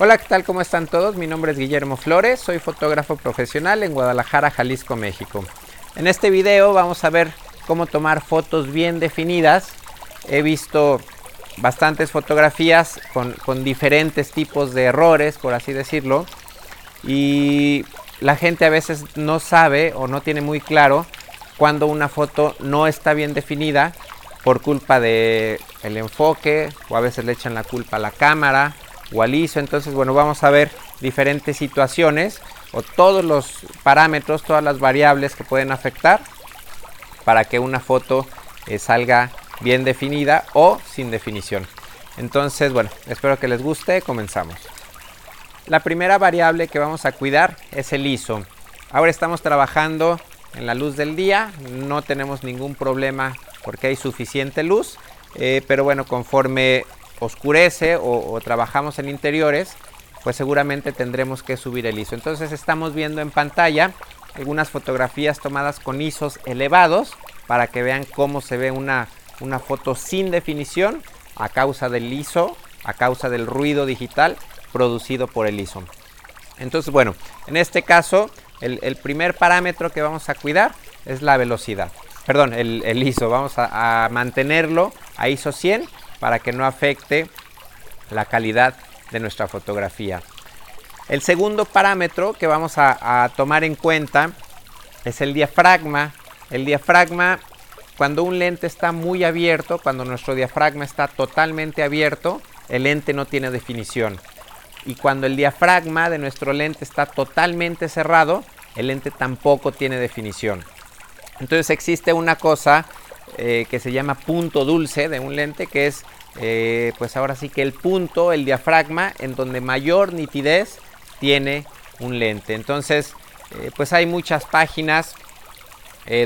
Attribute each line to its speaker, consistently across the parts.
Speaker 1: Hola, ¿qué tal? ¿Cómo están todos? Mi nombre es Guillermo Flores, soy fotógrafo profesional en Guadalajara, Jalisco, México. En este video vamos a ver cómo tomar fotos bien definidas. He visto bastantes fotografías con, diferentes tipos de errores, por así decirlo. Y la gente a veces no sabe o no tiene muy claro cuando una foto no está bien definida por culpa de el enfoque o a veces le echan la culpa a la cámara o al ISO. Entonces, bueno, vamos a ver diferentes situaciones o todos los parámetros, todas las variables que pueden afectar para que una foto eh, salga bien definida o sin definición. Entonces, bueno, espero que les guste, comenzamos. La primera variable que vamos a cuidar es el ISO. Ahora estamos trabajando en la luz del día, no tenemos ningún problema porque hay suficiente luz, eh, pero bueno, conforme oscurece o, trabajamos en interiores, pues seguramente tendremos que subir el ISO. Entonces estamos viendo en pantalla algunas fotografías tomadas con ISOs elevados para que vean cómo se ve una, una foto sin definición a causa del ISO, a causa del ruido digital producido por el ISO. Entonces, bueno, en este caso, el, primer parámetro que vamos a cuidar es la velocidad. Perdón, el, ISO. Vamos a, mantenerlo a ISO 100 para que no afecte la calidad de nuestra fotografía. El segundo parámetro que vamos a, tomar en cuenta es el diafragma. El diafragma, cuando un lente está muy abierto, cuando nuestro diafragma está totalmente abierto, el lente no tiene definición. Y cuando el diafragma de nuestro lente está totalmente cerrado, el lente tampoco tiene definición. Entonces existe una cosa eh, que se llama punto dulce de un lente, que es eh, pues ahora sí que el punto, el diafragma, en donde mayor nitidez tiene un lente. Entonces, eh, pues hay muchas páginas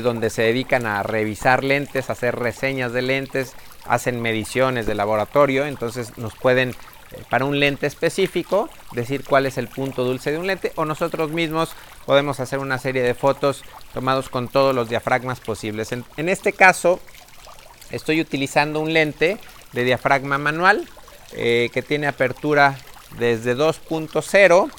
Speaker 1: donde se dedican a revisar lentes, a hacer reseñas de lentes, hacen mediciones de laboratorio, entonces nos pueden para un lente específico, decir cuál es el punto dulce de un lente o nosotros mismos podemos hacer una serie de fotos tomados con todos los diafragmas posibles. En, este caso estoy utilizando un lente de diafragma manual eh, que tiene apertura desde 2.0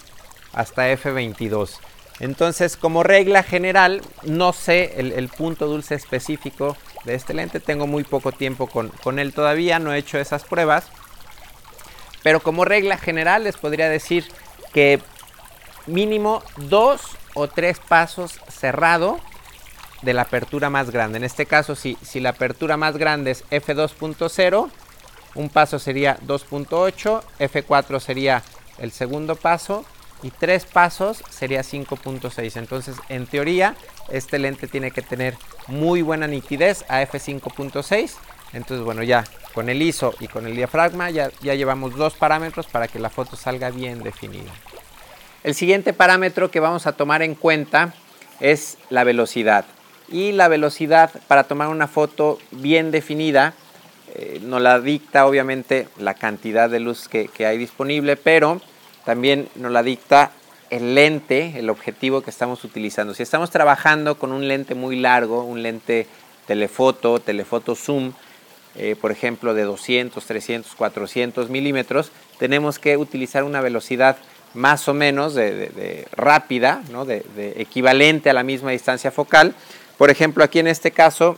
Speaker 1: hasta f22. Entonces, como regla general, no sé el, punto dulce específico de este lente. Tengo muy poco tiempo con, con él todavía, no he hecho esas pruebas. Pero como regla general les podría decir que mínimo dos o tres pasos cerrado de la apertura más grande. En este caso, si, si la apertura más grande es F2.0, un paso sería 2.8, F4 sería el segundo paso y tres pasos sería 5.6. Entonces, en teoría, este lente tiene que tener muy buena nitidez a F5.6. Entonces, bueno, ya con el ISO y con el diafragma ya, ya llevamos dos parámetros para que la foto salga bien definida. El siguiente parámetro que vamos a tomar en cuenta es la velocidad. Y la velocidad para tomar una foto bien definida eh, nos la dicta obviamente la cantidad de luz que, hay disponible, pero también nos la dicta el lente, el objetivo que estamos utilizando. Si estamos trabajando con un lente muy largo, un lente telefoto, telefoto zoom, eh, por ejemplo, de 200, 300, 400 milímetros, tenemos que utilizar una velocidad más o menos de, rápida, ¿no? de, equivalente a la misma distancia focal. Por ejemplo, aquí en este caso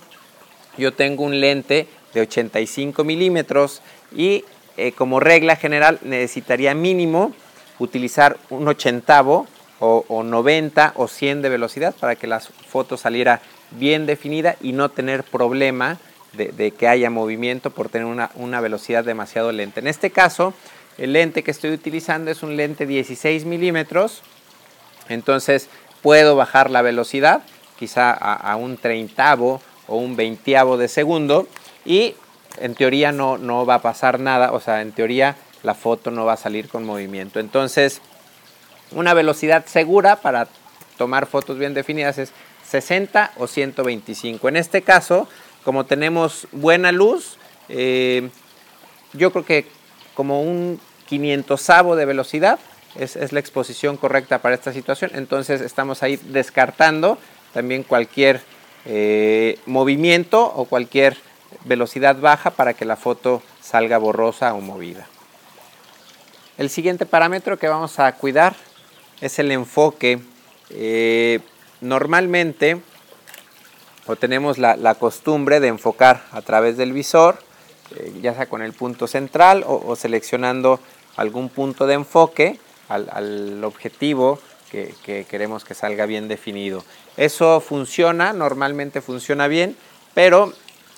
Speaker 1: yo tengo un lente de 85 milímetros y eh, como regla general necesitaría mínimo utilizar un ochentavo o, o 90 o 100 de velocidad para que la foto saliera bien definida y no tener problema de, que haya movimiento por tener una, velocidad demasiado lenta. En este caso, el lente que estoy utilizando es un lente 16 milímetros, entonces puedo bajar la velocidad quizá a, un treintavo o un veintiavo de segundo y en teoría no, no va a pasar nada, o sea, en teoría la foto no va a salir con movimiento. Entonces, una velocidad segura para tomar fotos bien definidas es 60 o 125. En este caso, como tenemos buena luz, eh, yo creo que como un 500 de velocidad es, la exposición correcta para esta situación. Entonces estamos ahí descartando también cualquier eh, movimiento o cualquier velocidad baja para que la foto salga borrosa o movida. El siguiente parámetro que vamos a cuidar es el enfoque. Eh, normalmente o tenemos la, costumbre de enfocar a través del visor, eh, ya sea con el punto central o, seleccionando algún punto de enfoque al, objetivo que, queremos que salga bien definido. Eso funciona, normalmente funciona bien, pero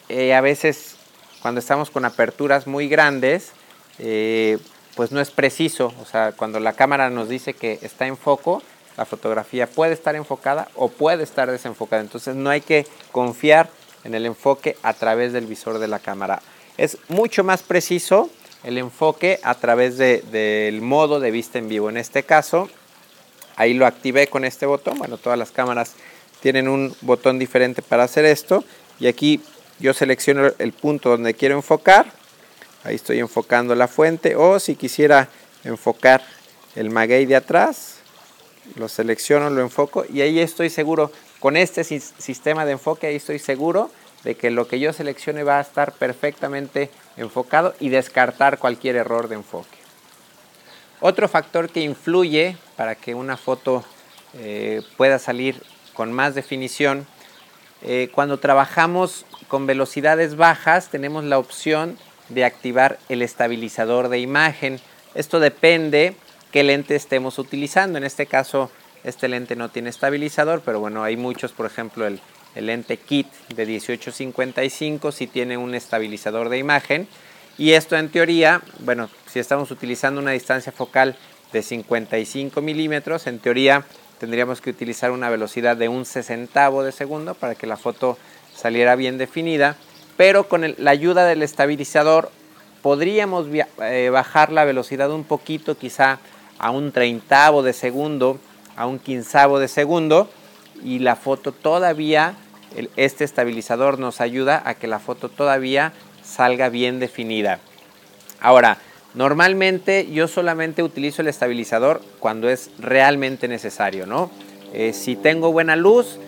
Speaker 1: eh, a veces cuando estamos con aperturas muy grandes, eh, pues no es preciso. O sea, cuando la cámara nos dice que está en foco, la fotografía puede estar enfocada o puede estar desenfocada. Entonces no hay que confiar en el enfoque a través del visor de la cámara. Es mucho más preciso el enfoque a través del modo de vista en vivo. En este caso, ahí lo activé con este botón. Bueno, todas las cámaras tienen un botón diferente para hacer esto. Y aquí yo selecciono el punto donde quiero enfocar. Ahí estoy enfocando la fuente. O si quisiera enfocar el maguey de atrás, lo selecciono, lo enfoco y ahí estoy seguro, con este sistema de enfoque, ahí estoy seguro de que lo que yo seleccione va a estar perfectamente enfocado y descartar cualquier error de enfoque. Otro factor que influye para que una foto eh, pueda salir con más definición, eh, cuando trabajamos con velocidades bajas tenemos la opción de activar el estabilizador de imagen. Esto depende qué lente estemos utilizando. En este caso, este lente no tiene estabilizador, pero bueno, hay muchos, por ejemplo, el, lente kit de 1855 sí tiene un estabilizador de imagen. Y esto en teoría, bueno, si estamos utilizando una distancia focal de 55 milímetros, en teoría tendríamos que utilizar una velocidad de un sesentavo de segundo para que la foto saliera bien definida. Pero con la ayuda del estabilizador podríamos eh, bajar la velocidad un poquito, quizá a un treintavo de segundo, a un quinzavo de segundo y la foto todavía, este estabilizador nos ayuda a que la foto todavía salga bien definida. Ahora, normalmente yo solamente utilizo el estabilizador cuando es realmente necesario, ¿no? Eh, si tengo buena luz,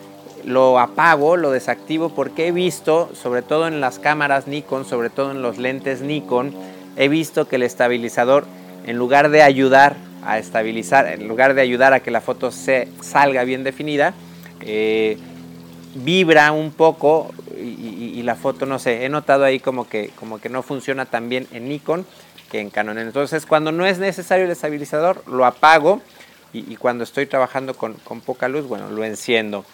Speaker 1: lo apago, lo desactivo porque he visto, sobre todo en las cámaras Nikon, sobre todo en los lentes Nikon, he visto que el estabilizador, en lugar de ayudar a estabilizar, en lugar de ayudar a que la foto se salga bien definida, eh, vibra un poco y, la foto, no sé, he notado ahí como que, como que no funciona tan bien en Nikon que en Canon. Entonces, cuando no es necesario el estabilizador, lo apago y, cuando estoy trabajando con, poca luz, bueno, lo enciendo.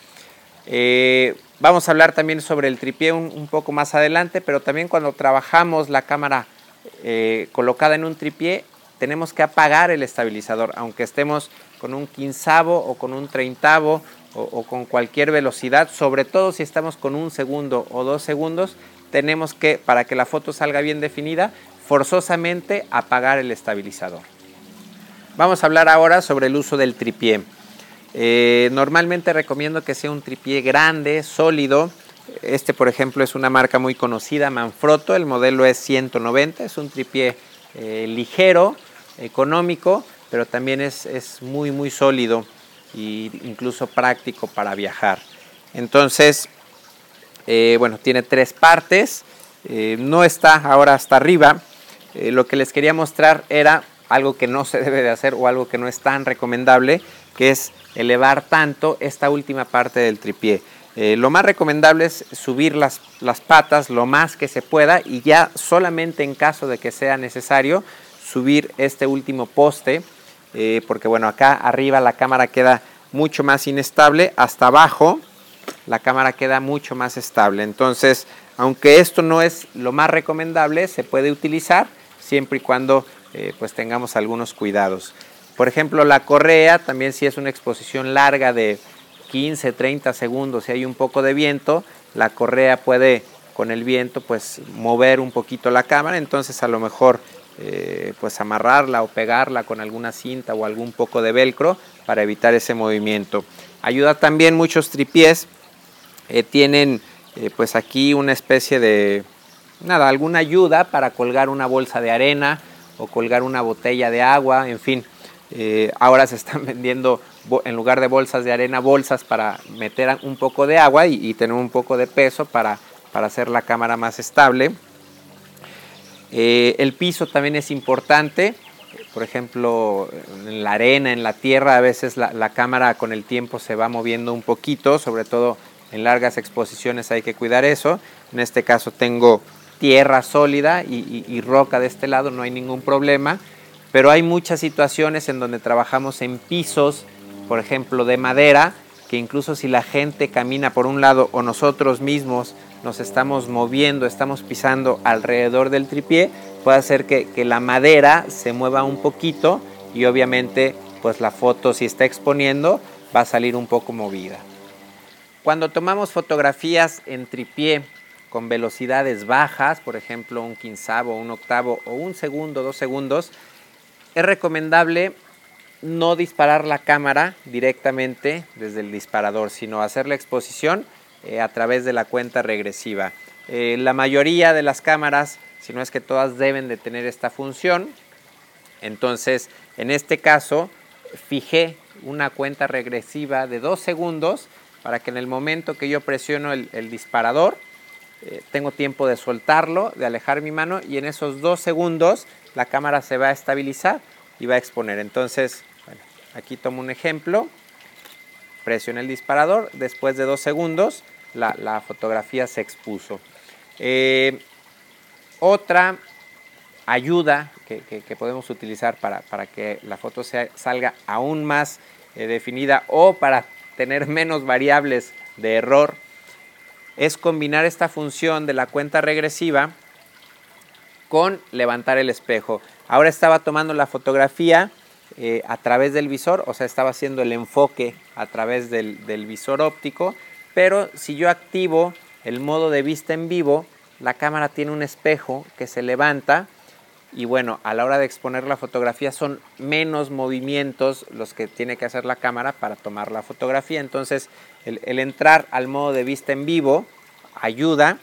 Speaker 1: Eh, vamos a hablar también sobre el tripié un, poco más adelante, pero también cuando trabajamos la cámara eh, colocada en un tripié, tenemos que apagar el estabilizador, aunque estemos con un quinzavo o con un treintavo o, con cualquier velocidad, sobre todo si estamos con un segundo o dos segundos, tenemos que, para que la foto salga bien definida, forzosamente apagar el estabilizador. Vamos a hablar ahora sobre el uso del tripié. Eh, normalmente recomiendo que sea un tripié grande, sólido. Este, por ejemplo, es una marca muy conocida, Manfrotto. El modelo es 190, es un tripié eh, ligero, económico, pero también es, muy, muy sólido incluso práctico para viajar. Entonces, eh, bueno, tiene tres partes, eh, no está ahora hasta arriba. Eh, lo que les quería mostrar era algo que no se debe de hacer o algo que no es tan recomendable, que es elevar tanto esta última parte del tripié. lo más recomendable es subir las, las patas lo más que se pueda y ya solamente en caso de que sea necesario subir este último poste, eh, porque bueno, acá arriba la cámara queda mucho más inestable, hasta abajo la cámara queda mucho más estable. Entonces, aunque esto no es lo más recomendable, se puede utilizar siempre y cuando eh, pues tengamos algunos cuidados. Por ejemplo, la correa también si es una exposición larga de 15, 30 segundos, si hay un poco de viento, la correa puede con el viento pues mover un poquito la cámara, entonces a lo mejor eh, pues amarrarla o pegarla con alguna cinta o algún poco de velcro para evitar ese movimiento. Ayuda también muchos tripiés, eh, tienen eh, pues aquí una especie de, nada, alguna ayuda para colgar una bolsa de arena o colgar una botella de agua, en fin. ahora se están vendiendo en lugar de bolsas de arena, bolsas para meter un poco de agua y, tener un poco de peso para, para hacer la cámara más estable. Eh, el piso también es importante. por ejemplo, en la arena, en la tierra, a veces la, la cámara con el tiempo se va moviendo un poquito, sobre todo en largas exposiciones hay que cuidar eso. En este caso tengo tierra sólida y, roca de este lado, no hay ningún problema. Pero hay muchas situaciones en donde trabajamos en pisos, por ejemplo, de madera, que incluso si la gente camina por un lado o nosotros mismos nos estamos moviendo, estamos pisando alrededor del tripié, puede hacer que, que la madera se mueva un poquito y obviamente pues la foto si está exponiendo va a salir un poco movida. Cuando tomamos fotografías en tripié con velocidades bajas, por ejemplo un quinzavo, un octavo o un segundo, dos segundos, es recomendable no disparar la cámara directamente desde el disparador, sino hacer la exposición eh, a través de la cuenta regresiva. Eh, la mayoría de las cámaras, si no es que todas deben de tener esta función, entonces en este caso fijé una cuenta regresiva de dos segundos para que en el momento que yo presiono el, disparador, eh, tengo tiempo de soltarlo, de alejar mi mano y en esos dos segundos la cámara se va a estabilizar y va a exponer. Entonces, aquí tomo un ejemplo, presiono el disparador, después de dos segundos la, fotografía se expuso. Eh, otra ayuda que, podemos utilizar para, que la foto salga aún más eh, definida o para tener menos variables de error, es combinar esta función de la cuenta regresiva con levantar el espejo. Ahora estaba tomando la fotografía eh, a través del visor, o sea, estaba haciendo el enfoque a través del visor óptico, pero si yo activo el modo de vista en vivo, la cámara tiene un espejo que se levanta y bueno, a la hora de exponer la fotografía son menos movimientos los que tiene que hacer la cámara para tomar la fotografía. Entonces, el, entrar al modo de vista en vivo ayuda.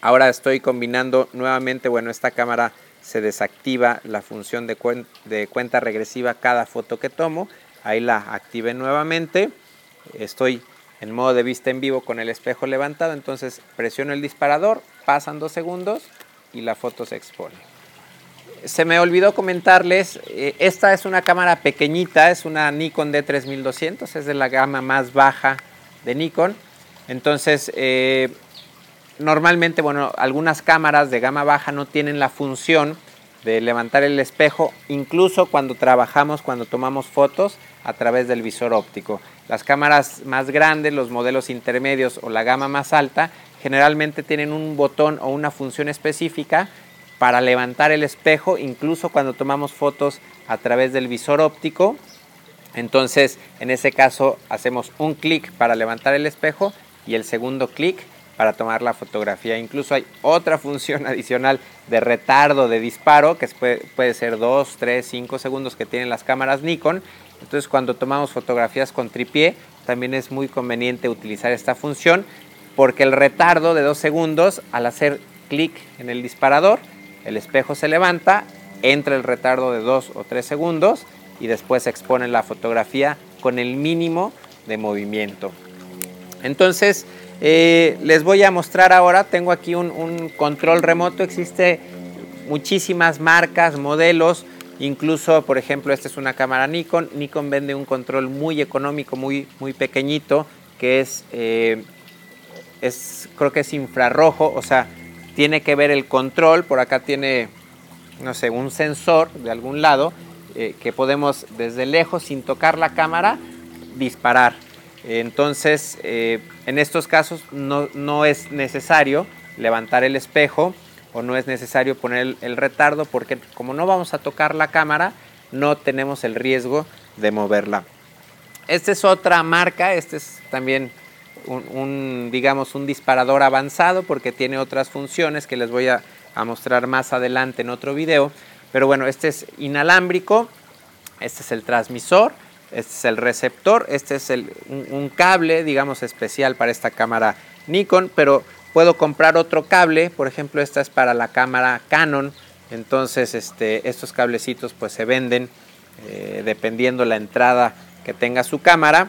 Speaker 1: Ahora estoy combinando nuevamente, bueno, esta cámara se desactiva la función de, de cuenta regresiva cada foto que tomo. Ahí la active nuevamente. Estoy en modo de vista en vivo con el espejo levantado, entonces presiono el disparador, pasan dos segundos y la foto se expone se me olvidó comentarles, eh, esta es una cámara pequeñita, es una Nikon D3200, es de la gama más baja de Nikon. Entonces, eh, normalmente, bueno, algunas cámaras de gama baja no tienen la función de levantar el espejo, incluso cuando trabajamos, cuando tomamos fotos a través del visor óptico. Las cámaras más grandes, los modelos intermedios o la gama más alta, generalmente tienen un botón o una función específica para levantar el espejo, incluso cuando tomamos fotos a través del visor óptico. Entonces, en ese caso, hacemos un clic para levantar el espejo y el segundo clic para tomar la fotografía. Incluso hay otra función adicional de retardo de disparo, que puede, ser 2, 3, 5 segundos que tienen las cámaras Nikon. Entonces, cuando tomamos fotografías con tripié, también es muy conveniente utilizar esta función, porque el retardo de 2 segundos, al hacer clic en el disparador, el espejo se levanta, entra el retardo de 2 o 3 segundos y después se expone la fotografía con el mínimo de movimiento. Entonces, eh, les voy a mostrar ahora, tengo aquí un, control remoto, existe muchísimas marcas, modelos, incluso por ejemplo esta es una cámara Nikon, Nikon vende un control muy económico, muy, muy pequeñito, que es, eh, es, creo que es infrarrojo, o sea, tiene que ver el control, por acá tiene, no sé, un sensor de algún lado eh, que podemos desde lejos, sin tocar la cámara, disparar. Entonces, eh, en estos casos no, no, es necesario levantar el espejo o no es necesario poner el, retardo porque como no vamos a tocar la cámara, no tenemos el riesgo de moverla. Esta es otra marca, este es también un, digamos, un disparador avanzado porque tiene otras funciones que les voy a, mostrar más adelante en otro video. Pero bueno, este es inalámbrico, este es el transmisor, este es el receptor, este es el, un, cable, digamos, especial para esta cámara Nikon, pero puedo comprar otro cable, por ejemplo, esta es para la cámara Canon, entonces este, estos cablecitos pues se venden eh, dependiendo la entrada que tenga su cámara.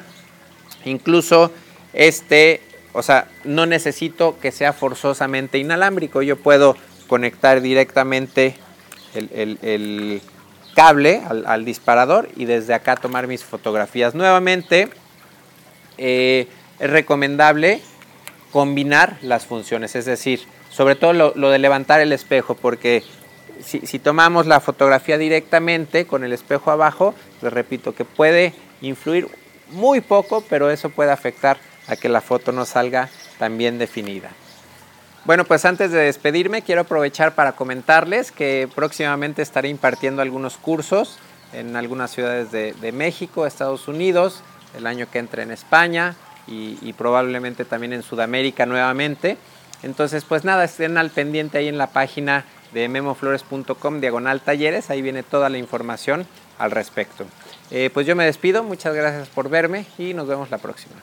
Speaker 1: Incluso este, o sea, no necesito que sea forzosamente inalámbrico. Yo puedo conectar directamente el, cable al, disparador y desde acá tomar mis fotografías. Nuevamente, eh, es recomendable combinar las funciones, es decir, sobre todo lo, de levantar el espejo, porque si, tomamos la fotografía directamente con el espejo abajo, les repito que puede influir muy poco, pero eso puede afectar a que la foto no salga tan bien definida. Bueno, pues antes de despedirme, quiero aprovechar para comentarles que próximamente estaré impartiendo algunos cursos en algunas ciudades de, México, Estados Unidos, el año que entre en España y, probablemente también en Sudamérica nuevamente. Entonces, pues nada, estén al pendiente ahí en la página de memoflores.com diagonal talleres, ahí viene toda la información al respecto. Eh, pues yo me despido, muchas gracias por verme y nos vemos la próxima.